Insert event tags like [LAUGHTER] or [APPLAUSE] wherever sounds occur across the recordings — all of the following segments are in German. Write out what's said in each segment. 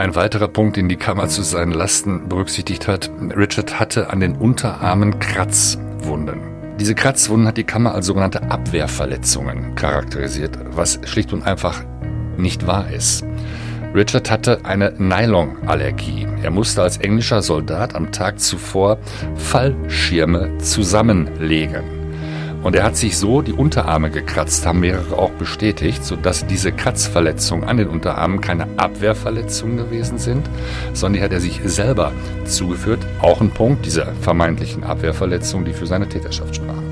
Ein weiterer Punkt, den die Kammer zu seinen Lasten berücksichtigt hat, Richard hatte an den Unterarmen Kratzwunden. Diese Kratzwunden hat die Kammer als sogenannte Abwehrverletzungen charakterisiert, was schlicht und einfach nicht wahr ist. Richard hatte eine Nylonallergie. Er musste als englischer Soldat am Tag zuvor Fallschirme zusammenlegen. Und er hat sich so die Unterarme gekratzt, haben mehrere auch bestätigt, sodass diese Kratzverletzungen an den Unterarmen keine Abwehrverletzungen gewesen sind, sondern die hat er sich selber zugeführt. Auch ein Punkt dieser vermeintlichen Abwehrverletzungen, die für seine Täterschaft sprachen.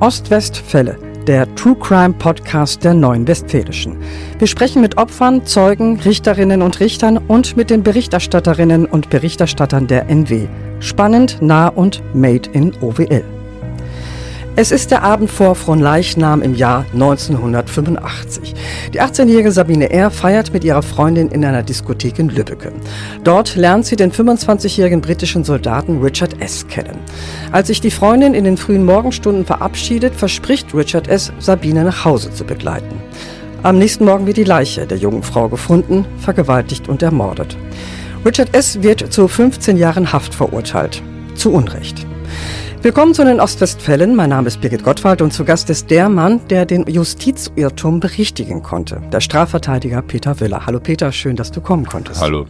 Ost-West-Fälle der True Crime Podcast der Neuen Westfälischen. Wir sprechen mit Opfern, Zeugen, Richterinnen und Richtern und mit den Berichterstatterinnen und Berichterstattern der NW. Spannend, nah und made in OWL. Es ist der Abend vor Fronleichnam im Jahr 1985. Die 18-jährige Sabine R. feiert mit ihrer Freundin in einer Diskothek in Lübbecke. Dort lernt sie den 25-jährigen britischen Soldaten Richard S. kennen. Als sich die Freundin in den frühen Morgenstunden verabschiedet, verspricht Richard S., Sabine nach Hause zu begleiten. Am nächsten Morgen wird die Leiche der jungen Frau gefunden, vergewaltigt und ermordet. Richard S. wird zu 15 Jahren Haft verurteilt. Zu Unrecht. Willkommen zu den Ostwestfällen. Mein Name ist Birgit Gottwald und zu Gast ist der Mann, der den Justizirrtum berichtigen konnte. Der Strafverteidiger Peter Willer. Hallo Peter, schön, dass du kommen konntest. Hallo.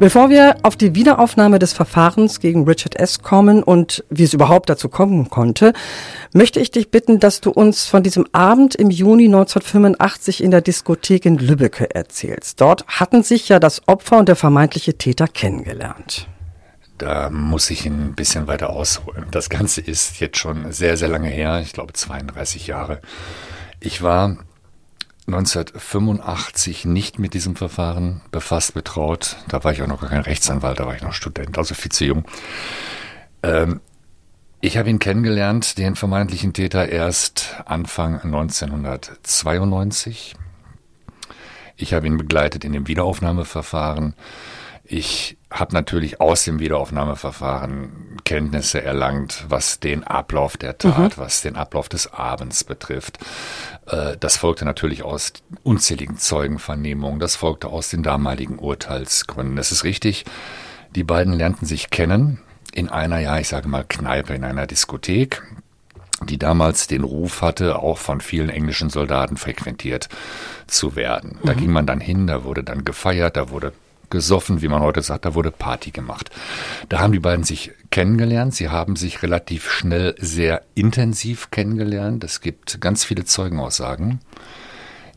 Bevor wir auf die Wiederaufnahme des Verfahrens gegen Richard S. kommen und wie es überhaupt dazu kommen konnte, möchte ich dich bitten, dass du uns von diesem Abend im Juni 1985 in der Diskothek in Lübbecke erzählst. Dort hatten sich ja das Opfer und der vermeintliche Täter kennengelernt. Da muss ich ein bisschen weiter ausholen. Das Ganze ist jetzt schon sehr, sehr lange her, ich glaube 32 Jahre. Ich war 1985 nicht mit diesem Verfahren befasst, betraut. Da war ich auch noch gar kein Rechtsanwalt, da war ich noch Student, also viel zu jung. Ähm, ich habe ihn kennengelernt, den vermeintlichen Täter, erst Anfang 1992. Ich habe ihn begleitet in dem Wiederaufnahmeverfahren. Ich habe natürlich aus dem Wiederaufnahmeverfahren Kenntnisse erlangt, was den Ablauf der Tat, mhm. was den Ablauf des Abends betrifft. Äh, das folgte natürlich aus unzähligen Zeugenvernehmungen, das folgte aus den damaligen Urteilsgründen. Es ist richtig, die beiden lernten sich kennen in einer, ja, ich sage mal, Kneipe, in einer Diskothek die damals den Ruf hatte, auch von vielen englischen Soldaten frequentiert zu werden. Da mhm. ging man dann hin, da wurde dann gefeiert, da wurde gesoffen, wie man heute sagt, da wurde Party gemacht. Da haben die beiden sich kennengelernt. Sie haben sich relativ schnell sehr intensiv kennengelernt. Es gibt ganz viele Zeugenaussagen,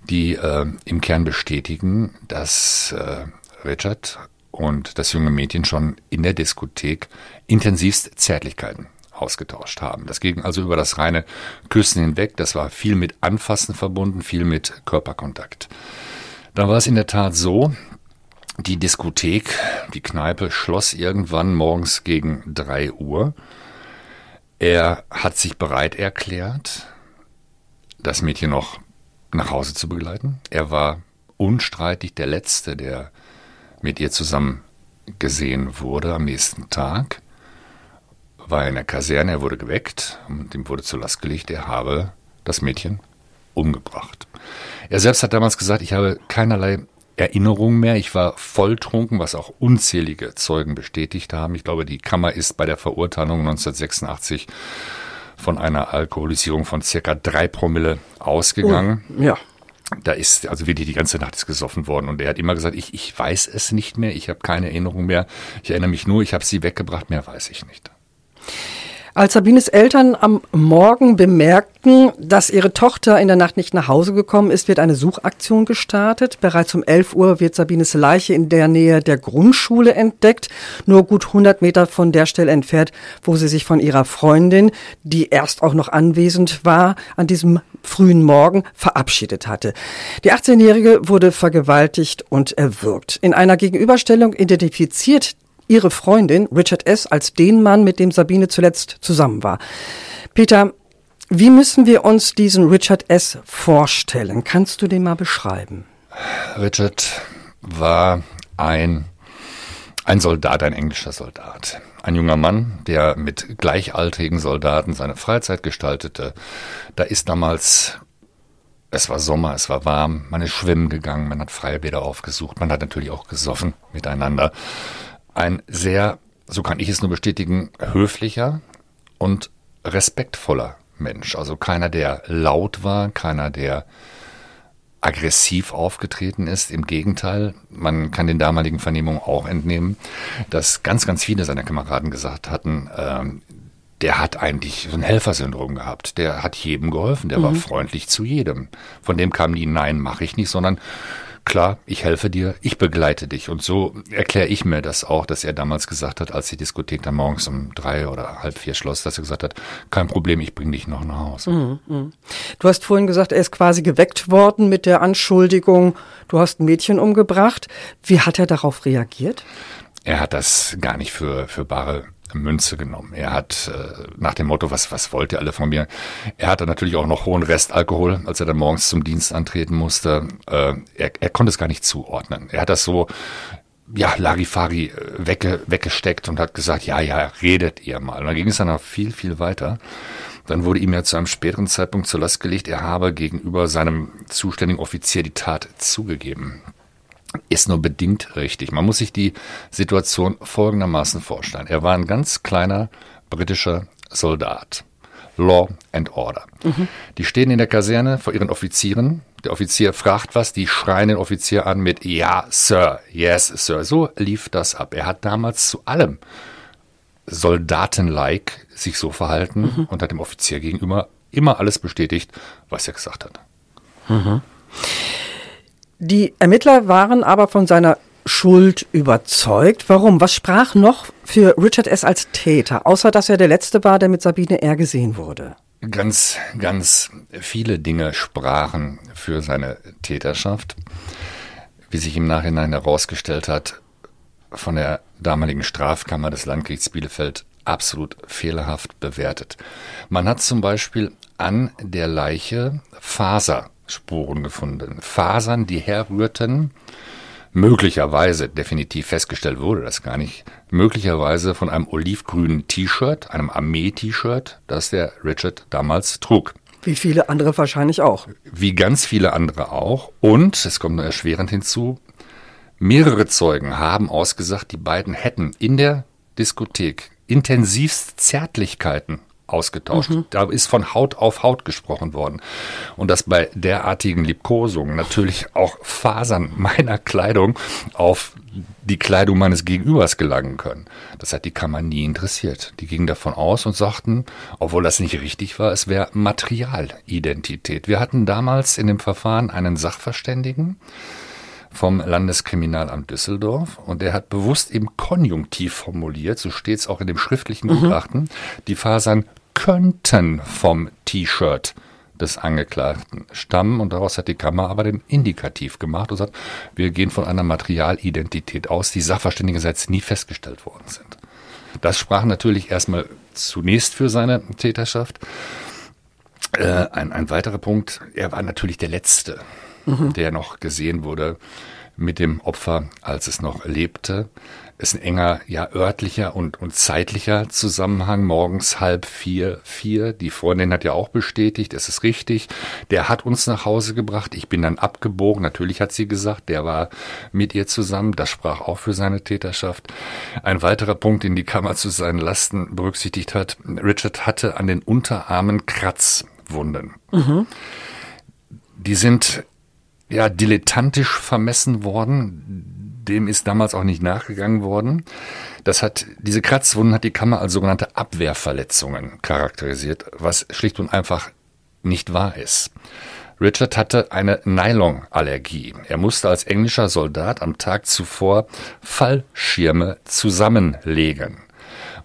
die äh, im Kern bestätigen, dass äh, Richard und das junge Mädchen schon in der Diskothek intensivst Zärtlichkeiten ausgetauscht haben. Das ging also über das reine Küssen hinweg. Das war viel mit Anfassen verbunden, viel mit Körperkontakt. Da war es in der Tat so, die Diskothek, die Kneipe schloss irgendwann morgens gegen drei Uhr. Er hat sich bereit erklärt, das Mädchen noch nach Hause zu begleiten. Er war unstreitig der Letzte, der mit ihr zusammen gesehen wurde am nächsten Tag. War in der Kaserne, er wurde geweckt und ihm wurde zur Last gelegt, er habe das Mädchen umgebracht. Er selbst hat damals gesagt, ich habe keinerlei Erinnerung mehr. Ich war volltrunken, was auch unzählige Zeugen bestätigt haben. Ich glaube, die Kammer ist bei der Verurteilung 1986 von einer Alkoholisierung von circa drei Promille ausgegangen. Oh, ja. Da ist also wirklich die ganze Nacht ist gesoffen worden und er hat immer gesagt, ich, ich weiß es nicht mehr, ich habe keine Erinnerung mehr. Ich erinnere mich nur, ich habe sie weggebracht, mehr weiß ich nicht. Als Sabines Eltern am Morgen bemerkten, dass ihre Tochter in der Nacht nicht nach Hause gekommen ist, wird eine Suchaktion gestartet. Bereits um 11 Uhr wird Sabines Leiche in der Nähe der Grundschule entdeckt, nur gut 100 Meter von der Stelle entfernt, wo sie sich von ihrer Freundin, die erst auch noch anwesend war, an diesem frühen Morgen verabschiedet hatte. Die 18-Jährige wurde vergewaltigt und erwürgt. In einer Gegenüberstellung identifiziert ihre Freundin Richard S. als den Mann, mit dem Sabine zuletzt zusammen war. Peter, wie müssen wir uns diesen Richard S. vorstellen? Kannst du den mal beschreiben? Richard war ein, ein Soldat, ein englischer Soldat. Ein junger Mann, der mit gleichaltrigen Soldaten seine Freizeit gestaltete. Da ist damals Es war Sommer, es war warm, man ist schwimmen gegangen, man hat Freibäder aufgesucht, man hat natürlich auch gesoffen miteinander. Ein sehr, so kann ich es nur bestätigen, höflicher und respektvoller Mensch. Also keiner, der laut war, keiner, der aggressiv aufgetreten ist. Im Gegenteil, man kann den damaligen Vernehmungen auch entnehmen, dass ganz, ganz viele seiner Kameraden gesagt hatten, ähm, der hat eigentlich so ein Helfersyndrom gehabt. Der hat jedem geholfen, der mhm. war freundlich zu jedem. Von dem kam nie, nein, mache ich nicht, sondern klar, ich helfe dir, ich begleite dich. Und so erkläre ich mir das auch, dass er damals gesagt hat, als die Diskothek dann morgens um drei oder halb vier schloss, dass er gesagt hat, kein Problem, ich bringe dich noch nach Hause. Mhm, mh. Du hast vorhin gesagt, er ist quasi geweckt worden mit der Anschuldigung, du hast ein Mädchen umgebracht. Wie hat er darauf reagiert? Er hat das gar nicht für, für bare Münze genommen. Er hat äh, nach dem Motto, was, was wollt ihr alle von mir? Er hatte natürlich auch noch hohen Restalkohol, als er dann morgens zum Dienst antreten musste. Äh, er, er konnte es gar nicht zuordnen. Er hat das so, ja, Larifari äh, wegge, weggesteckt und hat gesagt, ja, ja, redet ihr mal. Und dann ging es dann noch viel, viel weiter. Dann wurde ihm ja zu einem späteren Zeitpunkt zur Last gelegt, er habe gegenüber seinem zuständigen Offizier die Tat zugegeben ist nur bedingt richtig. Man muss sich die Situation folgendermaßen vorstellen. Er war ein ganz kleiner britischer Soldat. Law and Order. Mhm. Die stehen in der Kaserne vor ihren Offizieren. Der Offizier fragt was, die schreien den Offizier an mit Ja, Sir, yes, Sir. So lief das ab. Er hat damals zu allem Soldaten-like sich so verhalten mhm. und hat dem Offizier gegenüber immer alles bestätigt, was er gesagt hat. Mhm. Die Ermittler waren aber von seiner Schuld überzeugt. Warum? Was sprach noch für Richard S. als Täter, außer dass er der Letzte war, der mit Sabine R. gesehen wurde? Ganz, ganz viele Dinge sprachen für seine Täterschaft. Wie sich im Nachhinein herausgestellt hat, von der damaligen Strafkammer des Landgerichts Bielefeld absolut fehlerhaft bewertet. Man hat zum Beispiel an der Leiche Faser Spuren gefunden. Fasern, die herrührten, möglicherweise, definitiv festgestellt wurde das gar nicht, möglicherweise von einem olivgrünen T-Shirt, einem Armee-T-Shirt, das der Richard damals trug. Wie viele andere wahrscheinlich auch. Wie ganz viele andere auch. Und, es kommt noch erschwerend hinzu, mehrere Zeugen haben ausgesagt, die beiden hätten in der Diskothek intensivst Zärtlichkeiten ausgetauscht. Mhm. Da ist von Haut auf Haut gesprochen worden. Und dass bei derartigen Liebkosungen natürlich auch Fasern [LAUGHS] meiner Kleidung auf die Kleidung meines Gegenübers gelangen können. Das hat die Kammer nie interessiert. Die gingen davon aus und sagten, obwohl das nicht richtig war, es wäre Materialidentität. Wir hatten damals in dem Verfahren einen Sachverständigen, vom Landeskriminalamt Düsseldorf und der hat bewusst im Konjunktiv formuliert, so steht es auch in dem schriftlichen mhm. Gutachten, die Fasern könnten vom T-Shirt des Angeklagten stammen und daraus hat die Kammer aber den Indikativ gemacht und sagt, wir gehen von einer Materialidentität aus, die sachverständigerseits nie festgestellt worden sind. Das sprach natürlich erstmal zunächst für seine Täterschaft. Äh, ein, ein weiterer Punkt, er war natürlich der Letzte, mhm. der noch gesehen wurde mit dem Opfer, als es noch lebte ist ein enger, ja, örtlicher und, und zeitlicher Zusammenhang. Morgens halb vier, vier. Die Freundin hat ja auch bestätigt, es ist richtig. Der hat uns nach Hause gebracht. Ich bin dann abgebogen. Natürlich hat sie gesagt, der war mit ihr zusammen. Das sprach auch für seine Täterschaft. Ein weiterer Punkt, den die Kammer zu seinen Lasten berücksichtigt hat. Richard hatte an den Unterarmen Kratzwunden. Mhm. Die sind ja dilettantisch vermessen worden dem ist damals auch nicht nachgegangen worden. Das hat, diese Kratzwunden hat die Kammer als sogenannte Abwehrverletzungen charakterisiert, was schlicht und einfach nicht wahr ist. Richard hatte eine Nylonallergie. Er musste als englischer Soldat am Tag zuvor Fallschirme zusammenlegen.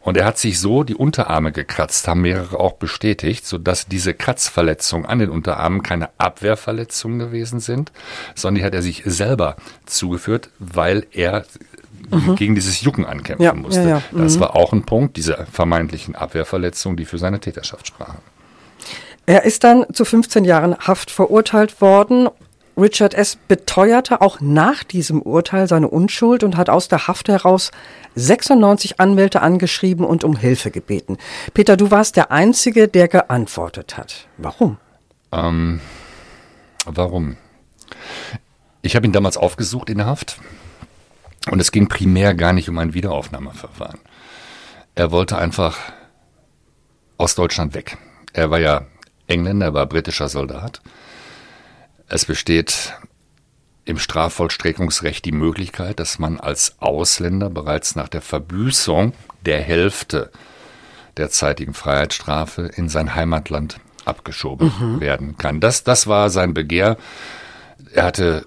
Und er hat sich so die Unterarme gekratzt, haben mehrere auch bestätigt, sodass diese Kratzverletzungen an den Unterarmen keine Abwehrverletzungen gewesen sind, sondern die hat er sich selber zugeführt, weil er mhm. gegen dieses Jucken ankämpfen ja, musste. Ja, ja. Mhm. Das war auch ein Punkt, diese vermeintlichen Abwehrverletzungen, die für seine Täterschaft sprachen. Er ist dann zu 15 Jahren Haft verurteilt worden Richard S. beteuerte auch nach diesem Urteil seine Unschuld und hat aus der Haft heraus 96 Anwälte angeschrieben und um Hilfe gebeten. Peter, du warst der Einzige, der geantwortet hat. Warum? Ähm, Warum? Ich habe ihn damals aufgesucht in der Haft und es ging primär gar nicht um ein Wiederaufnahmeverfahren. Er wollte einfach aus Deutschland weg. Er war ja Engländer, er war britischer Soldat. Es besteht im Strafvollstreckungsrecht die Möglichkeit, dass man als Ausländer bereits nach der Verbüßung der Hälfte der zeitigen Freiheitsstrafe in sein Heimatland abgeschoben mhm. werden kann. Das, das war sein Begehr. Er hatte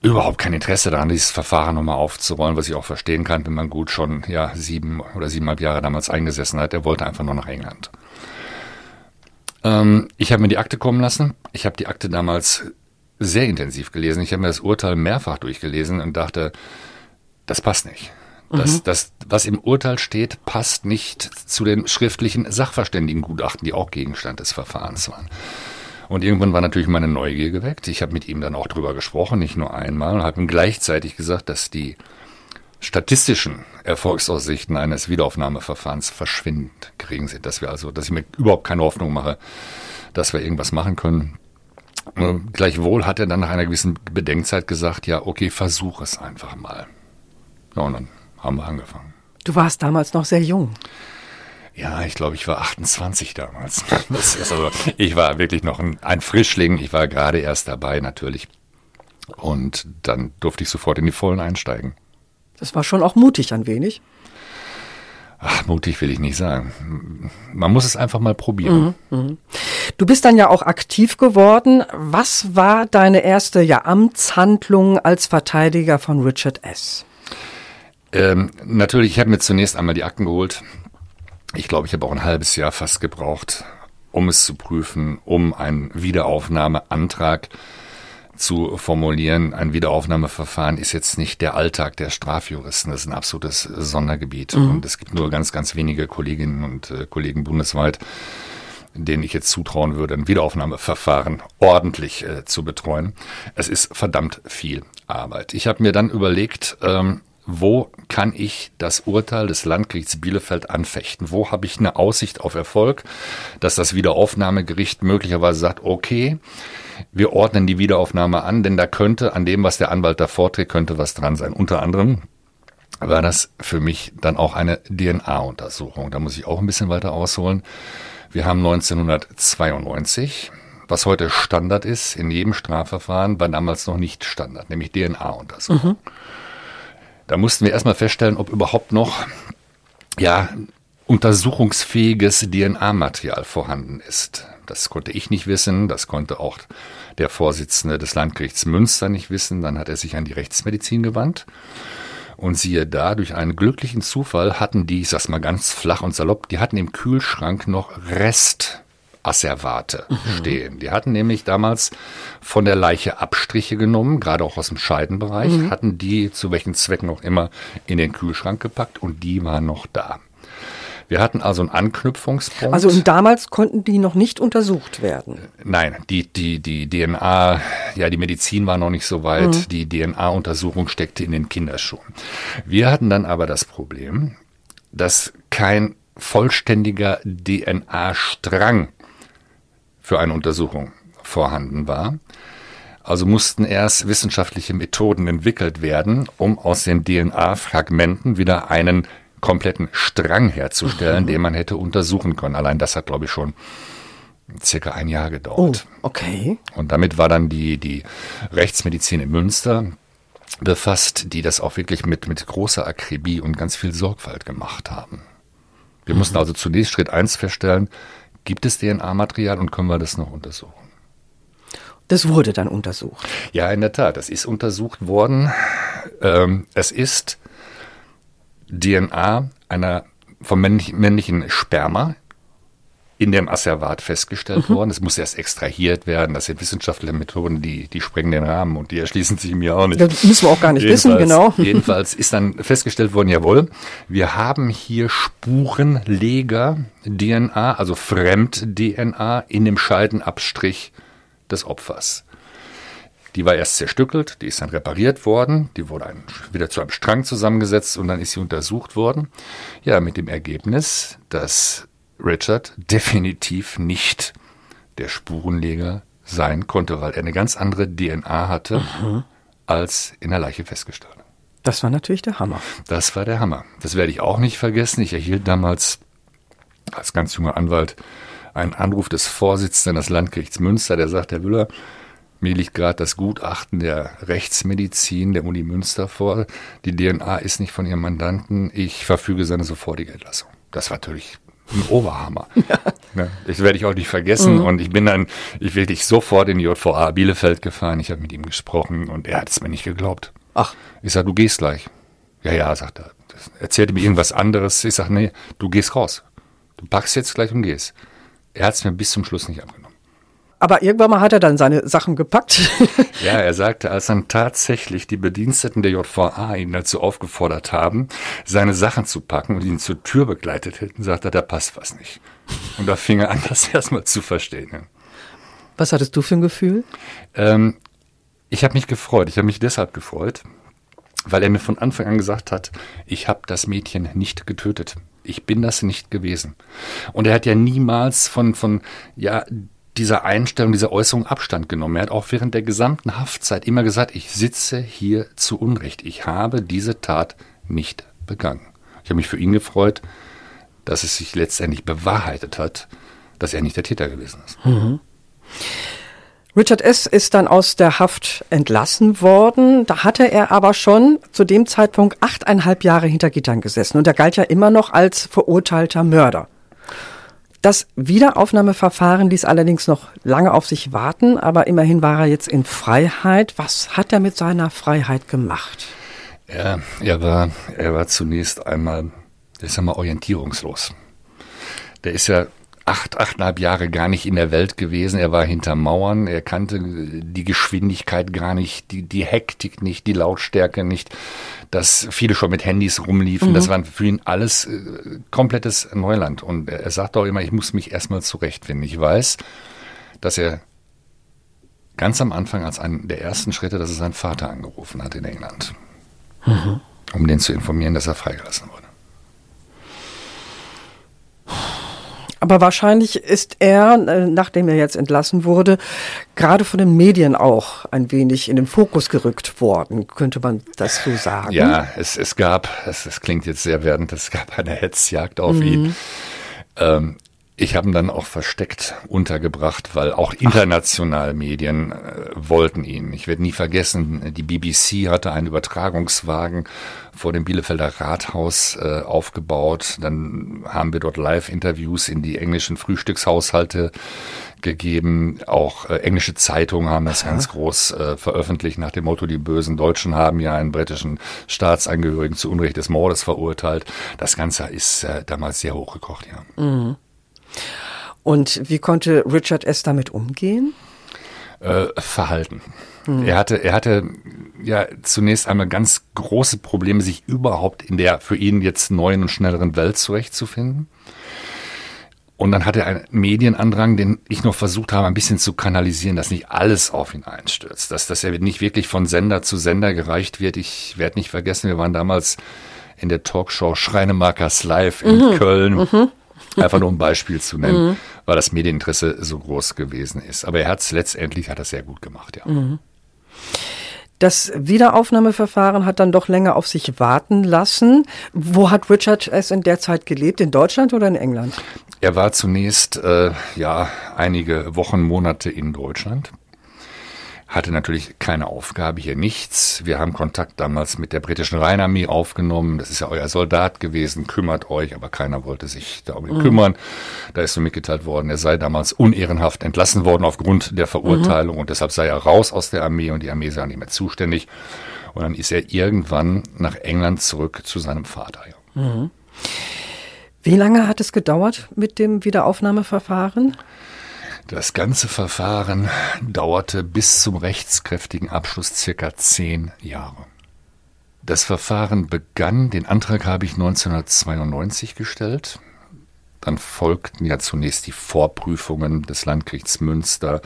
überhaupt kein Interesse daran, dieses Verfahren nochmal aufzurollen, was ich auch verstehen kann, wenn man gut schon ja sieben oder siebeneinhalb Jahre damals eingesessen hat. Er wollte einfach nur nach England. Ähm, ich habe mir die Akte kommen lassen. Ich habe die Akte damals sehr intensiv gelesen. Ich habe mir das Urteil mehrfach durchgelesen und dachte, das passt nicht. Das, mhm. das, was im Urteil steht, passt nicht zu den schriftlichen Sachverständigengutachten, die auch Gegenstand des Verfahrens waren. Und irgendwann war natürlich meine Neugier geweckt. Ich habe mit ihm dann auch drüber gesprochen, nicht nur einmal, und habe ihm gleichzeitig gesagt, dass die statistischen Erfolgsaussichten eines Wiederaufnahmeverfahrens verschwindend gering sind. Dass wir also, dass ich mir überhaupt keine Hoffnung mache, dass wir irgendwas machen können. Gleichwohl hat er dann nach einer gewissen Bedenkzeit gesagt, ja, okay, versuch es einfach mal. Ja, und dann haben wir angefangen. Du warst damals noch sehr jung. Ja, ich glaube, ich war 28 damals. [LAUGHS] also, ich war wirklich noch ein, ein Frischling. Ich war gerade erst dabei natürlich. Und dann durfte ich sofort in die Vollen einsteigen. Das war schon auch mutig ein wenig. Ach, mutig will ich nicht sagen. Man muss es einfach mal probieren. Mhm, mh. Du bist dann ja auch aktiv geworden. Was war deine erste ja, Amtshandlung als Verteidiger von Richard S.? Ähm, natürlich, ich habe mir zunächst einmal die Akten geholt. Ich glaube, ich habe auch ein halbes Jahr fast gebraucht, um es zu prüfen, um einen Wiederaufnahmeantrag zu formulieren. Ein Wiederaufnahmeverfahren ist jetzt nicht der Alltag der Strafjuristen. Das ist ein absolutes Sondergebiet. Mhm. Und es gibt nur ganz, ganz wenige Kolleginnen und äh, Kollegen bundesweit, denen ich jetzt zutrauen würde, ein Wiederaufnahmeverfahren ordentlich äh, zu betreuen. Es ist verdammt viel Arbeit. Ich habe mir dann überlegt, ähm, wo kann ich das Urteil des Landgerichts Bielefeld anfechten? Wo habe ich eine Aussicht auf Erfolg, dass das Wiederaufnahmegericht möglicherweise sagt, okay, wir ordnen die Wiederaufnahme an, denn da könnte an dem, was der Anwalt da vorträgt, könnte was dran sein. Unter anderem war das für mich dann auch eine DNA-Untersuchung. Da muss ich auch ein bisschen weiter ausholen. Wir haben 1992, was heute Standard ist in jedem Strafverfahren, war damals noch nicht Standard, nämlich DNA-Untersuchung. Mhm. Da mussten wir erstmal feststellen, ob überhaupt noch ja, untersuchungsfähiges DNA-Material vorhanden ist. Das konnte ich nicht wissen, das konnte auch der Vorsitzende des Landgerichts Münster nicht wissen. Dann hat er sich an die Rechtsmedizin gewandt. Und siehe da, durch einen glücklichen Zufall hatten die, ich sag's mal ganz flach und salopp, die hatten im Kühlschrank noch Rest Asservate mhm. stehen. Die hatten nämlich damals von der Leiche Abstriche genommen, gerade auch aus dem Scheidenbereich, mhm. hatten die zu welchen Zwecken auch immer in den Kühlschrank gepackt und die waren noch da. Wir hatten also einen Anknüpfungspunkt. Also und damals konnten die noch nicht untersucht werden. Nein, die, die, die DNA, ja, die Medizin war noch nicht so weit. Mhm. Die DNA-Untersuchung steckte in den Kinderschuhen. Wir hatten dann aber das Problem, dass kein vollständiger DNA-Strang für eine Untersuchung vorhanden war. Also mussten erst wissenschaftliche Methoden entwickelt werden, um aus den DNA-Fragmenten wieder einen kompletten Strang herzustellen, den man hätte untersuchen können. Allein das hat, glaube ich, schon circa ein Jahr gedauert. Oh, okay. Und damit war dann die, die Rechtsmedizin in Münster befasst, die das auch wirklich mit, mit großer Akribie und ganz viel Sorgfalt gemacht haben. Wir mhm. mussten also zunächst Schritt eins feststellen, Gibt es DNA-Material und können wir das noch untersuchen? Das wurde dann untersucht. Ja, in der Tat. Es ist untersucht worden. Ähm, es ist DNA einer vom männlichen Sperma in dem Asservat festgestellt mhm. worden. Es muss erst extrahiert werden. Das sind wissenschaftliche Methoden, die, die sprengen den Rahmen und die erschließen sich mir auch nicht. Das müssen wir auch gar nicht jedenfalls, wissen, genau. Jedenfalls ist dann festgestellt worden, jawohl, wir haben hier Spurenleger-DNA, also Fremd-DNA in dem Scheidenabstrich des Opfers. Die war erst zerstückelt, die ist dann repariert worden, die wurde ein, wieder zu einem Strang zusammengesetzt und dann ist sie untersucht worden. Ja, mit dem Ergebnis, dass Richard definitiv nicht der Spurenleger sein konnte, weil er eine ganz andere DNA hatte, mhm. als in der Leiche festgestellt. Das war natürlich der Hammer. Das war der Hammer. Das werde ich auch nicht vergessen. Ich erhielt damals als ganz junger Anwalt einen Anruf des Vorsitzenden des Landgerichts Münster, der sagt, Herr Müller, mir liegt gerade das Gutachten der Rechtsmedizin der Uni Münster vor. Die DNA ist nicht von Ihrem Mandanten. Ich verfüge seine sofortige Entlassung. Das war natürlich ein Oberhammer. [LAUGHS] Ja. Ne? Das werde ich auch nicht vergessen. Mhm. Und ich bin dann, ich wirklich sofort in die JVA Bielefeld gefahren. Ich habe mit ihm gesprochen und er hat es mir nicht geglaubt. Ach. Ich sage, du gehst gleich. Ja, ja, sagt er. Das erzählte mir irgendwas anderes. Ich sage, nee, du gehst raus. Du packst jetzt gleich und gehst. Er hat es mir bis zum Schluss nicht abgenommen. Aber irgendwann mal hat er dann seine Sachen gepackt. ja, er sagte, als dann tatsächlich die Bediensteten der JVA ihn dazu aufgefordert haben, seine Sachen zu packen und ihn zur Tür begleitet hätten, sagte er, da passt was nicht. Und da fing er an, [LAUGHS] das erstmal zu verstehen. Ja. Was hattest du für ein Gefühl? Ähm, ich habe mich gefreut. Ich habe mich deshalb gefreut, weil er mir von Anfang an gesagt hat, ich habe das Mädchen nicht getötet. Ich bin das nicht gewesen. Und er hat ja niemals von, von ja, dieser Einstellung, dieser Äußerung Abstand genommen. Er hat auch während der gesamten Haftzeit immer gesagt, ich sitze hier zu Unrecht. Ich habe diese Tat nicht begangen. Ich habe mich für ihn gefreut, dass es sich letztendlich bewahrheitet hat, dass er nicht der Täter gewesen ist. Mhm. Richard S. ist dann aus der Haft entlassen worden. Da hatte er aber schon zu dem Zeitpunkt achteinhalb Jahre hinter Gittern gesessen und er galt ja immer noch als verurteilter Mörder. Das Wiederaufnahmeverfahren ließ allerdings noch lange auf sich warten, aber immerhin war er jetzt in Freiheit. Was hat er mit seiner Freiheit gemacht? Ja, er war, er war zunächst einmal, ich sag mal, orientierungslos. Der ist ja acht, achteinhalb Jahre gar nicht in der Welt gewesen. Er war hinter Mauern. Er kannte die Geschwindigkeit gar nicht, die, die Hektik nicht, die Lautstärke nicht, dass viele schon mit Handys rumliefen. Mhm. Das war für ihn alles äh, komplettes Neuland. Und er, er sagt auch immer, ich muss mich erstmal zurechtfinden. Ich weiß, dass er ganz am Anfang als einen der ersten Schritte, dass er seinen Vater angerufen hat in England, mhm. um den zu informieren, dass er freigelassen wurde. Aber wahrscheinlich ist er, äh, nachdem er jetzt entlassen wurde, gerade von den Medien auch ein wenig in den Fokus gerückt worden. Könnte man das so sagen? Ja, es, es gab, es, es klingt jetzt sehr werdend, es gab eine Hetzjagd auf mhm. ihn. Ähm, ich habe ihn dann auch versteckt untergebracht, weil auch internationale Ach. Medien äh, wollten ihn. Ich werde nie vergessen, die BBC hatte einen Übertragungswagen vor dem Bielefelder Rathaus äh, aufgebaut. Dann haben wir dort Live-Interviews in die englischen Frühstückshaushalte gegeben. Auch äh, englische Zeitungen haben das Aha. ganz groß äh, veröffentlicht nach dem Motto, die bösen Deutschen haben ja einen britischen Staatsangehörigen zu Unrecht des Mordes verurteilt. Das Ganze ist äh, damals sehr hochgekocht, ja. Mhm. Und wie konnte Richard S. damit umgehen? Äh, Verhalten. Hm. Er hatte, er hatte ja zunächst einmal ganz große Probleme, sich überhaupt in der für ihn jetzt neuen und schnelleren Welt zurechtzufinden. Und dann hatte er einen Medienandrang, den ich noch versucht habe, ein bisschen zu kanalisieren, dass nicht alles auf ihn einstürzt, dass, dass er nicht wirklich von Sender zu Sender gereicht wird. Ich werde nicht vergessen, wir waren damals in der Talkshow Schreinemarkers Live in mhm. Köln. Mhm. Einfach nur ein Beispiel zu nennen, mhm. weil das Medieninteresse so groß gewesen ist. Aber er hat es letztendlich, hat sehr gut gemacht, ja. Mhm. Das Wiederaufnahmeverfahren hat dann doch länger auf sich warten lassen. Wo hat Richard es in der Zeit gelebt? In Deutschland oder in England? Er war zunächst äh, ja einige Wochen, Monate in Deutschland hatte natürlich keine Aufgabe, hier nichts. Wir haben Kontakt damals mit der britischen Rheinarmee aufgenommen. Das ist ja euer Soldat gewesen, kümmert euch, aber keiner wollte sich darum mhm. kümmern. Da ist so mitgeteilt worden, er sei damals unehrenhaft entlassen worden aufgrund der Verurteilung mhm. und deshalb sei er raus aus der Armee und die Armee sei nicht mehr zuständig. Und dann ist er irgendwann nach England zurück zu seinem Vater. Ja. Mhm. Wie lange hat es gedauert mit dem Wiederaufnahmeverfahren? Das ganze Verfahren dauerte bis zum rechtskräftigen Abschluss circa zehn Jahre. Das Verfahren begann, den Antrag habe ich 1992 gestellt. Dann folgten ja zunächst die Vorprüfungen des Landgerichts Münster.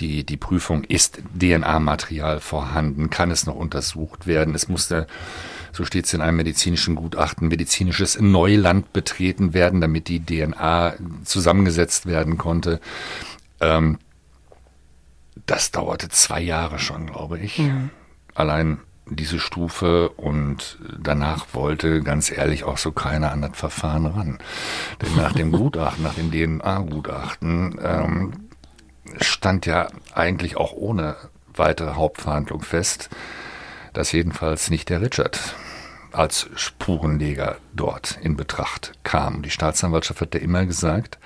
Die, die Prüfung, ist DNA-Material vorhanden? Kann es noch untersucht werden? Es musste so steht es in einem medizinischen Gutachten, medizinisches Neuland betreten werden, damit die DNA zusammengesetzt werden konnte. Ähm, Das dauerte zwei Jahre schon, glaube ich. Mhm. Allein diese Stufe und danach wollte ganz ehrlich auch so keiner an das Verfahren ran. Denn nach dem [LAUGHS] Gutachten, nach dem DNA-Gutachten, ähm, stand ja eigentlich auch ohne weitere Hauptverhandlung fest, dass jedenfalls nicht der Richard als Spurenleger dort in Betracht kam. Die Staatsanwaltschaft hat ja immer gesagt,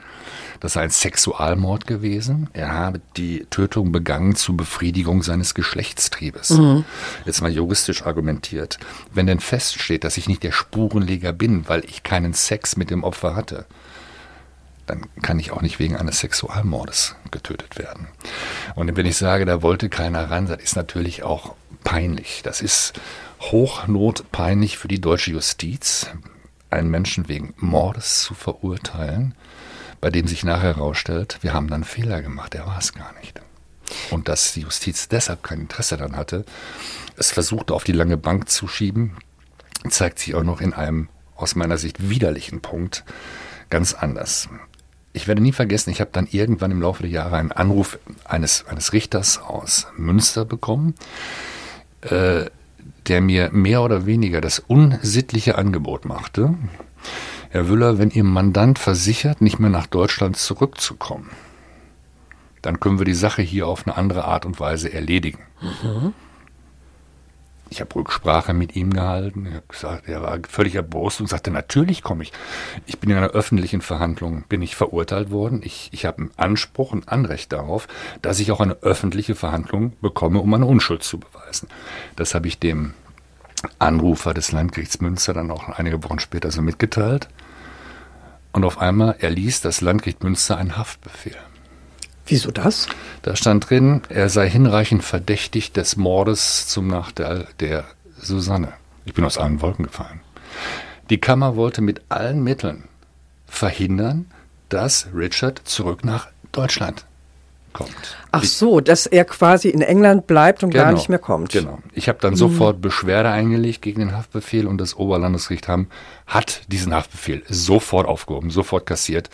das sei ein Sexualmord gewesen. Er habe die Tötung begangen zur Befriedigung seines Geschlechtstriebes. Mhm. Jetzt mal juristisch argumentiert. Wenn denn feststeht, dass ich nicht der Spurenleger bin, weil ich keinen Sex mit dem Opfer hatte, dann kann ich auch nicht wegen eines Sexualmordes getötet werden. Und wenn ich sage, da wollte keiner ran, das ist natürlich auch peinlich. Das ist hochnotpeinlich für die deutsche Justiz, einen Menschen wegen Mordes zu verurteilen, bei dem sich nachher herausstellt, wir haben dann Fehler gemacht, er war es gar nicht. Und dass die Justiz deshalb kein Interesse daran hatte, es versuchte auf die lange Bank zu schieben, zeigt sich auch noch in einem aus meiner Sicht widerlichen Punkt ganz anders. Ich werde nie vergessen, ich habe dann irgendwann im Laufe der Jahre einen Anruf eines, eines Richters aus Münster bekommen, äh, der mir mehr oder weniger das unsittliche Angebot machte, Herr Wüller, wenn Ihr Mandant versichert, nicht mehr nach Deutschland zurückzukommen, dann können wir die Sache hier auf eine andere Art und Weise erledigen. Mhm. Ich habe Rücksprache mit ihm gehalten. Er, gesagt, er war völlig erbost und sagte, natürlich komme ich. Ich bin in einer öffentlichen Verhandlung, bin ich verurteilt worden. Ich, ich habe einen Anspruch und Anrecht darauf, dass ich auch eine öffentliche Verhandlung bekomme, um meine Unschuld zu beweisen. Das habe ich dem Anrufer des Landgerichts Münster dann auch einige Wochen später so mitgeteilt. Und auf einmal erließ das Landgericht Münster einen Haftbefehl. Wieso das? Da stand drin, er sei hinreichend verdächtig des Mordes zum Nachteil der Susanne. Ich bin aus allen Wolken gefallen. Die Kammer wollte mit allen Mitteln verhindern, dass Richard zurück nach Deutschland kommt. Ach so, dass er quasi in England bleibt und genau, gar nicht mehr kommt. Genau. Ich habe dann mhm. sofort Beschwerde eingelegt gegen den Haftbefehl und das Oberlandesgericht haben, hat diesen Haftbefehl sofort aufgehoben, sofort kassiert.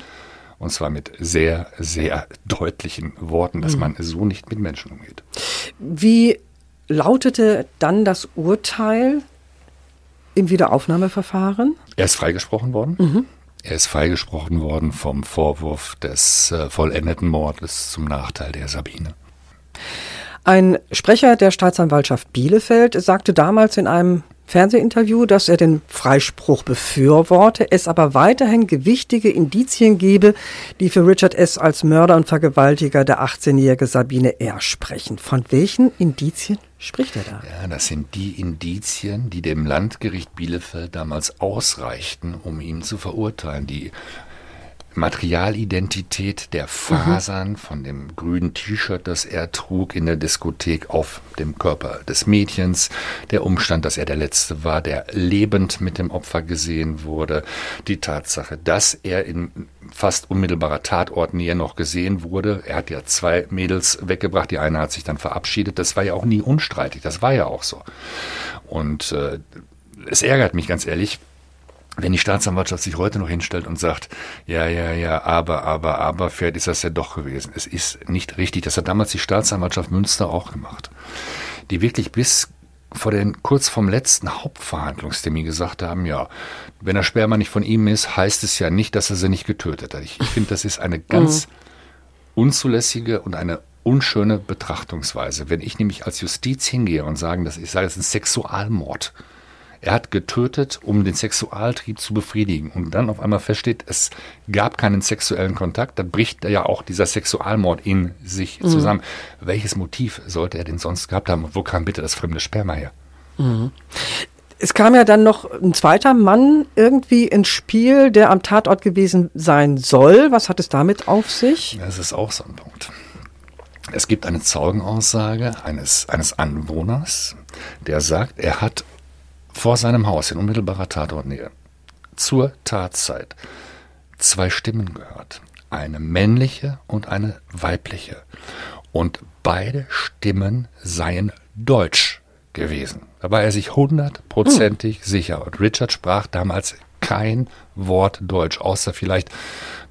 Und zwar mit sehr, sehr deutlichen Worten, dass mhm. man so nicht mit Menschen umgeht. Wie lautete dann das Urteil im Wiederaufnahmeverfahren? Er ist freigesprochen worden. Mhm. Er ist freigesprochen worden vom Vorwurf des äh, vollendeten Mordes zum Nachteil der Sabine. Ein Sprecher der Staatsanwaltschaft Bielefeld sagte damals in einem Fernsehinterview, dass er den Freispruch befürworte, es aber weiterhin gewichtige Indizien gebe, die für Richard S. als Mörder und Vergewaltiger der 18-jährige Sabine R. sprechen. Von welchen Indizien spricht er da? Ja, das sind die Indizien, die dem Landgericht Bielefeld damals ausreichten, um ihn zu verurteilen. Die Materialidentität der Fasern mhm. von dem grünen T-Shirt, das er trug in der Diskothek auf dem Körper des Mädchens, der Umstand, dass er der Letzte war, der lebend mit dem Opfer gesehen wurde, die Tatsache, dass er in fast unmittelbarer Tatortnähe noch gesehen wurde. Er hat ja zwei Mädels weggebracht, die eine hat sich dann verabschiedet. Das war ja auch nie unstreitig, das war ja auch so. Und äh, es ärgert mich ganz ehrlich, wenn die Staatsanwaltschaft sich heute noch hinstellt und sagt, ja, ja, ja, aber, aber, aber, vielleicht ist das ja doch gewesen. Es ist nicht richtig. Das hat damals die Staatsanwaltschaft Münster auch gemacht. Die wirklich bis vor den, kurz vom letzten Hauptverhandlungstermin gesagt haben, ja, wenn der Sperma nicht von ihm ist, heißt es ja nicht, dass er sie nicht getötet hat. Ich, ich finde, das ist eine [LAUGHS] ganz mhm. unzulässige und eine unschöne Betrachtungsweise. Wenn ich nämlich als Justiz hingehe und sage, das, ich sage, es ist ein Sexualmord, er hat getötet, um den Sexualtrieb zu befriedigen. Und dann auf einmal feststeht, es gab keinen sexuellen Kontakt. Da bricht ja auch dieser Sexualmord in sich mhm. zusammen. Welches Motiv sollte er denn sonst gehabt haben? Und wo kam bitte das fremde Sperma her? Mhm. Es kam ja dann noch ein zweiter Mann irgendwie ins Spiel, der am Tatort gewesen sein soll. Was hat es damit auf sich? Das ist auch so ein Punkt. Es gibt eine Zeugenaussage eines, eines Anwohners, der sagt, er hat vor seinem Haus in unmittelbarer Tatortnähe zur Tatzeit zwei Stimmen gehört. Eine männliche und eine weibliche. Und beide Stimmen seien deutsch gewesen. Da war er sich hundertprozentig hm. sicher. Und Richard sprach damals kein Wort Deutsch, außer vielleicht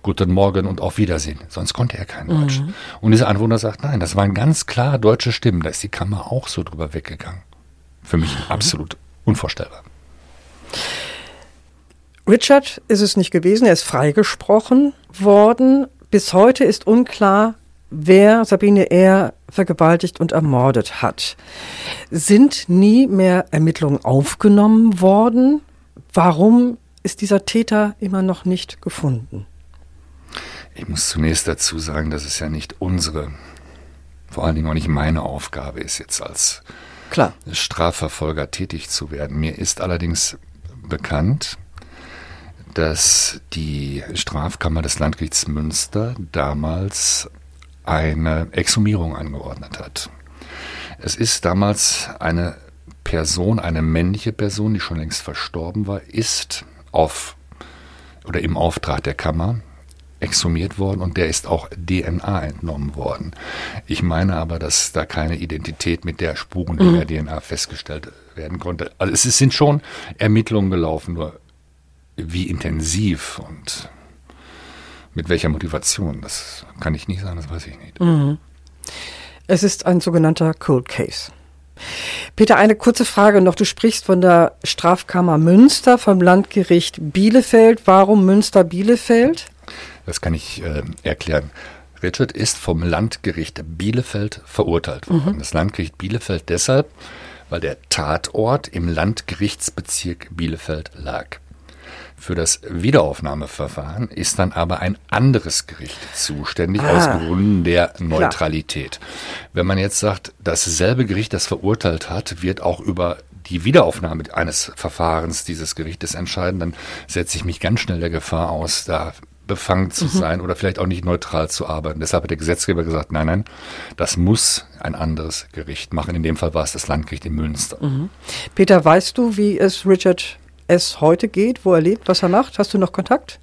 Guten Morgen und auf Wiedersehen. Sonst konnte er kein Deutsch. Mhm. Und dieser Anwohner sagt, nein, das waren ganz klar deutsche Stimmen. Da ist die Kammer auch so drüber weggegangen. Für mich mhm. absolut unvorstellbar. Richard ist es nicht gewesen. Er ist freigesprochen worden. Bis heute ist unklar, wer Sabine R. vergewaltigt und ermordet hat. Sind nie mehr Ermittlungen aufgenommen worden? Warum ist dieser Täter immer noch nicht gefunden? Ich muss zunächst dazu sagen, dass es ja nicht unsere, vor allen Dingen auch nicht meine Aufgabe ist, jetzt als Klar. Strafverfolger tätig zu werden. Mir ist allerdings bekannt, dass die Strafkammer des Landgerichts Münster damals eine Exhumierung angeordnet hat. Es ist damals eine Person, eine männliche Person, die schon längst verstorben war, ist auf oder im Auftrag der Kammer exhumiert worden und der ist auch DNA entnommen worden. Ich meine aber, dass da keine Identität mit der Spuren mhm. der DNA festgestellt werden konnte. Also es sind schon Ermittlungen gelaufen, nur wie intensiv und mit welcher Motivation, das kann ich nicht sagen, das weiß ich nicht. Mhm. Es ist ein sogenannter Cold Case. Peter, eine kurze Frage noch. Du sprichst von der Strafkammer Münster, vom Landgericht Bielefeld. Warum Münster-Bielefeld? Das kann ich äh, erklären. Richard ist vom Landgericht Bielefeld verurteilt worden. Mhm. Das Landgericht Bielefeld deshalb, weil der Tatort im Landgerichtsbezirk Bielefeld lag. Für das Wiederaufnahmeverfahren ist dann aber ein anderes Gericht zuständig ah, aus Gründen der Neutralität. Klar. Wenn man jetzt sagt, dasselbe Gericht, das verurteilt hat, wird auch über die Wiederaufnahme eines Verfahrens dieses Gerichtes entscheiden, dann setze ich mich ganz schnell der Gefahr aus, da befangen zu mhm. sein oder vielleicht auch nicht neutral zu arbeiten. Deshalb hat der Gesetzgeber gesagt, nein, nein, das muss ein anderes Gericht machen. In dem Fall war es das Landgericht in Münster. Mhm. Peter, weißt du, wie es Richard S. heute geht, wo er lebt, was er macht? Hast du noch Kontakt?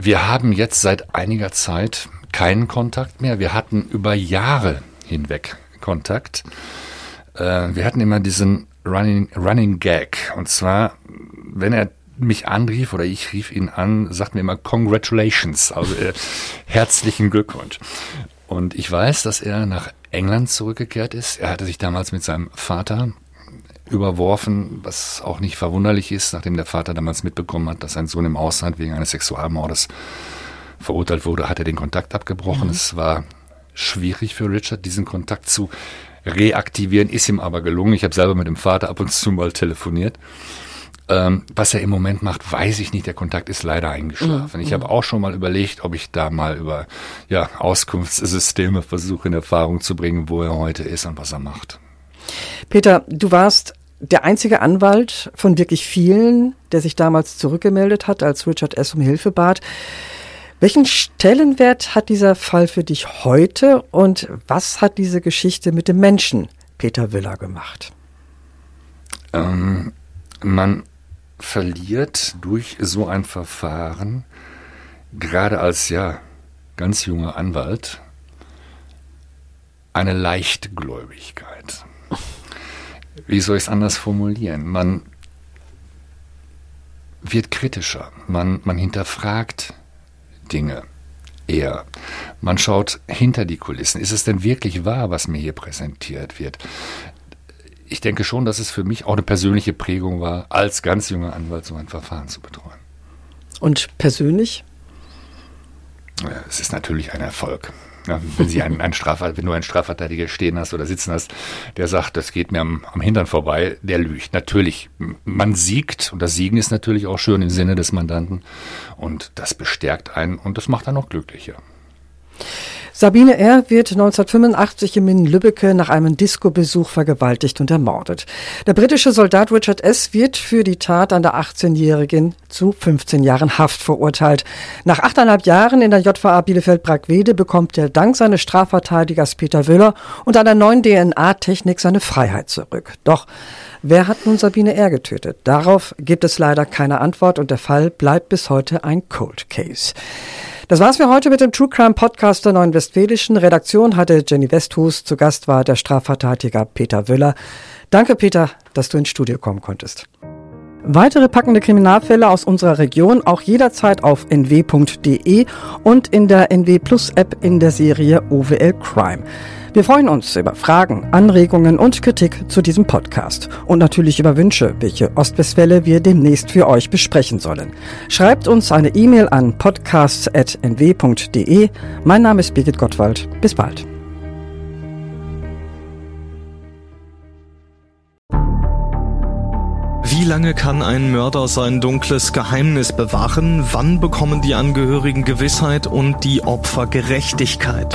Wir haben jetzt seit einiger Zeit keinen Kontakt mehr. Wir hatten über Jahre hinweg Kontakt. Äh, wir hatten immer diesen Running, Running Gag. Und zwar, wenn er mich anrief oder ich rief ihn an, sagten wir immer Congratulations, also äh, herzlichen Glückwunsch. Und ich weiß, dass er nach England zurückgekehrt ist. Er hatte sich damals mit seinem Vater überworfen, was auch nicht verwunderlich ist, nachdem der Vater damals mitbekommen hat, dass sein Sohn im Ausland wegen eines Sexualmordes verurteilt wurde, hat er den Kontakt abgebrochen. Mhm. Es war schwierig für Richard, diesen Kontakt zu reaktivieren, ist ihm aber gelungen. Ich habe selber mit dem Vater ab und zu mal telefoniert. Ähm, was er im Moment macht, weiß ich nicht. Der Kontakt ist leider eingeschlafen. Mhm. Ich habe auch schon mal überlegt, ob ich da mal über ja, Auskunftssysteme versuche in Erfahrung zu bringen, wo er heute ist und was er macht. Peter, du warst der einzige Anwalt von wirklich vielen, der sich damals zurückgemeldet hat, als Richard S. um Hilfe bat. Welchen Stellenwert hat dieser Fall für dich heute und was hat diese Geschichte mit dem Menschen Peter Willer gemacht? Ähm, man verliert durch so ein Verfahren, gerade als ja ganz junger Anwalt, eine Leichtgläubigkeit. Wie soll ich es anders formulieren? Man wird kritischer, man, man hinterfragt Dinge eher. Man schaut hinter die Kulissen. Ist es denn wirklich wahr, was mir hier präsentiert wird? Ich denke schon, dass es für mich auch eine persönliche Prägung war, als ganz junger Anwalt so ein Verfahren zu betreuen. Und persönlich? Es ist natürlich ein Erfolg. Ja, wenn, Sie einen, einen Strafver wenn du einen Strafverteidiger stehen hast oder sitzen hast, der sagt, das geht mir am, am Hintern vorbei, der lügt. Natürlich, man siegt und das Siegen ist natürlich auch schön im Sinne des Mandanten und das bestärkt einen und das macht einen auch glücklicher. Sabine R. wird 1985 in Lübbecke nach einem Disco-Besuch vergewaltigt und ermordet. Der britische Soldat Richard S. wird für die Tat an der 18-Jährigen zu 15 Jahren Haft verurteilt. Nach achteinhalb Jahren in der JVA Bielefeld-Bragwede bekommt er dank seines Strafverteidigers Peter Wöller und einer neuen DNA-Technik seine Freiheit zurück. Doch Wer hat nun Sabine R. getötet? Darauf gibt es leider keine Antwort und der Fall bleibt bis heute ein Cold Case. Das war's für heute mit dem True Crime Podcast der Neuen Westfälischen. Redaktion hatte Jenny Westhus. Zu Gast war der Strafverteidiger Peter Wöller. Danke, Peter, dass du ins Studio kommen konntest. Weitere packende Kriminalfälle aus unserer Region auch jederzeit auf nw.de und in der NW Plus App in der Serie OWL Crime. Wir freuen uns über Fragen, Anregungen und Kritik zu diesem Podcast und natürlich über Wünsche, welche Ostwestfälle wir demnächst für euch besprechen sollen. Schreibt uns eine E-Mail an podcast.nw.de. Mein Name ist Birgit Gottwald. Bis bald. Wie lange kann ein Mörder sein dunkles Geheimnis bewahren? Wann bekommen die Angehörigen Gewissheit und die Opfer Gerechtigkeit?